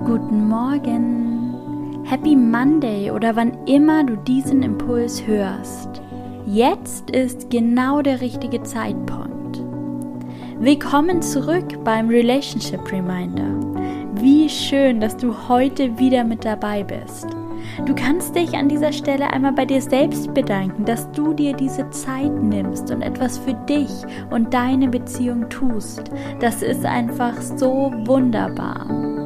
Guten Morgen, Happy Monday oder wann immer du diesen Impuls hörst. Jetzt ist genau der richtige Zeitpunkt. Willkommen zurück beim Relationship Reminder. Wie schön, dass du heute wieder mit dabei bist. Du kannst dich an dieser Stelle einmal bei dir selbst bedanken, dass du dir diese Zeit nimmst und etwas für dich und deine Beziehung tust. Das ist einfach so wunderbar.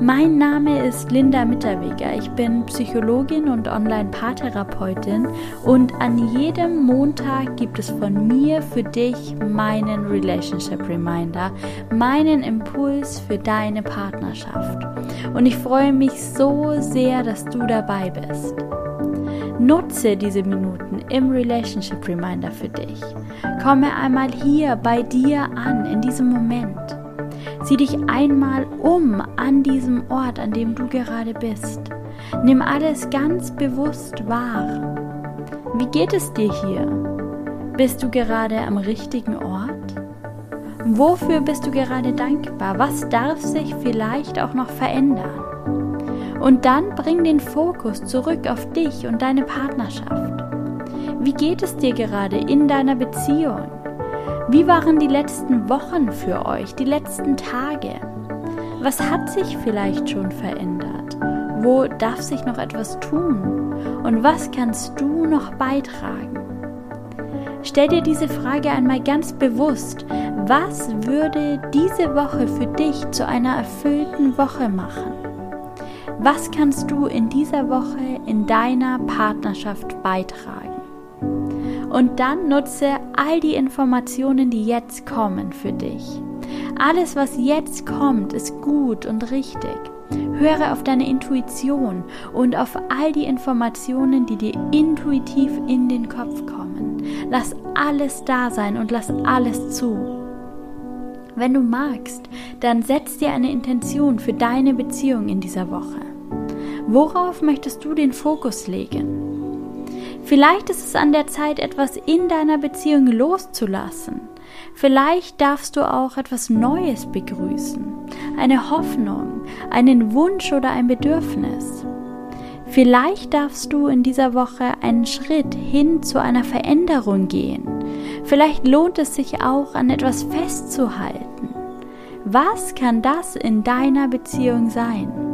Mein Name ist Linda Mitterweger. Ich bin Psychologin und Online-Paartherapeutin und an jedem Montag gibt es von mir für dich meinen Relationship Reminder, meinen Impuls für deine Partnerschaft. Und ich freue mich so sehr, dass du dabei bist. Nutze diese Minuten im Relationship Reminder für dich. Komme einmal hier bei dir an, in diesem Moment. Sieh dich einmal um an diesem Ort, an dem du gerade bist. Nimm alles ganz bewusst wahr. Wie geht es dir hier? Bist du gerade am richtigen Ort? Wofür bist du gerade dankbar? Was darf sich vielleicht auch noch verändern? Und dann bring den Fokus zurück auf dich und deine Partnerschaft. Wie geht es dir gerade in deiner Beziehung? Wie waren die letzten Wochen für euch, die letzten Tage? Was hat sich vielleicht schon verändert? Wo darf sich noch etwas tun? Und was kannst du noch beitragen? Stell dir diese Frage einmal ganz bewusst. Was würde diese Woche für dich zu einer erfüllten Woche machen? Was kannst du in dieser Woche in deiner Partnerschaft beitragen? Und dann nutze all die Informationen, die jetzt kommen für dich. Alles, was jetzt kommt, ist gut und richtig. Höre auf deine Intuition und auf all die Informationen, die dir intuitiv in den Kopf kommen. Lass alles da sein und lass alles zu. Wenn du magst, dann setz dir eine Intention für deine Beziehung in dieser Woche. Worauf möchtest du den Fokus legen? Vielleicht ist es an der Zeit, etwas in deiner Beziehung loszulassen. Vielleicht darfst du auch etwas Neues begrüßen, eine Hoffnung, einen Wunsch oder ein Bedürfnis. Vielleicht darfst du in dieser Woche einen Schritt hin zu einer Veränderung gehen. Vielleicht lohnt es sich auch, an etwas festzuhalten. Was kann das in deiner Beziehung sein?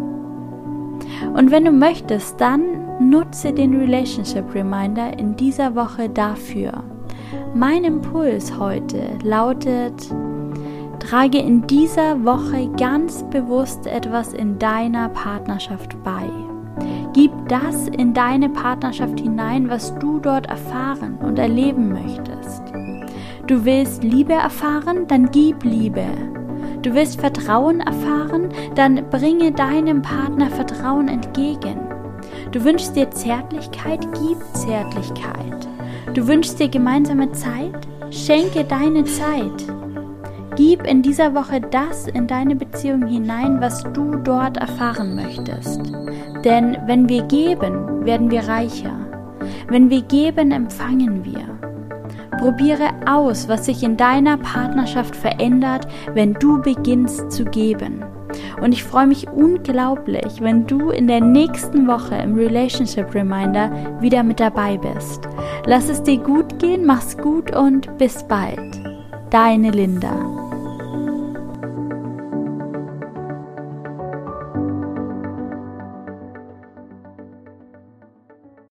Und wenn du möchtest, dann Nutze den Relationship Reminder in dieser Woche dafür. Mein Impuls heute lautet, trage in dieser Woche ganz bewusst etwas in deiner Partnerschaft bei. Gib das in deine Partnerschaft hinein, was du dort erfahren und erleben möchtest. Du willst Liebe erfahren, dann gib Liebe. Du willst Vertrauen erfahren, dann bringe deinem Partner Vertrauen entgegen. Du wünschst dir Zärtlichkeit, gib Zärtlichkeit. Du wünschst dir gemeinsame Zeit, schenke deine Zeit. Gib in dieser Woche das in deine Beziehung hinein, was du dort erfahren möchtest. Denn wenn wir geben, werden wir reicher. Wenn wir geben, empfangen wir. Probiere aus, was sich in deiner Partnerschaft verändert, wenn du beginnst zu geben. Und ich freue mich unglaublich, wenn du in der nächsten Woche im Relationship Reminder wieder mit dabei bist. Lass es dir gut gehen, mach's gut und bis bald. Deine Linda.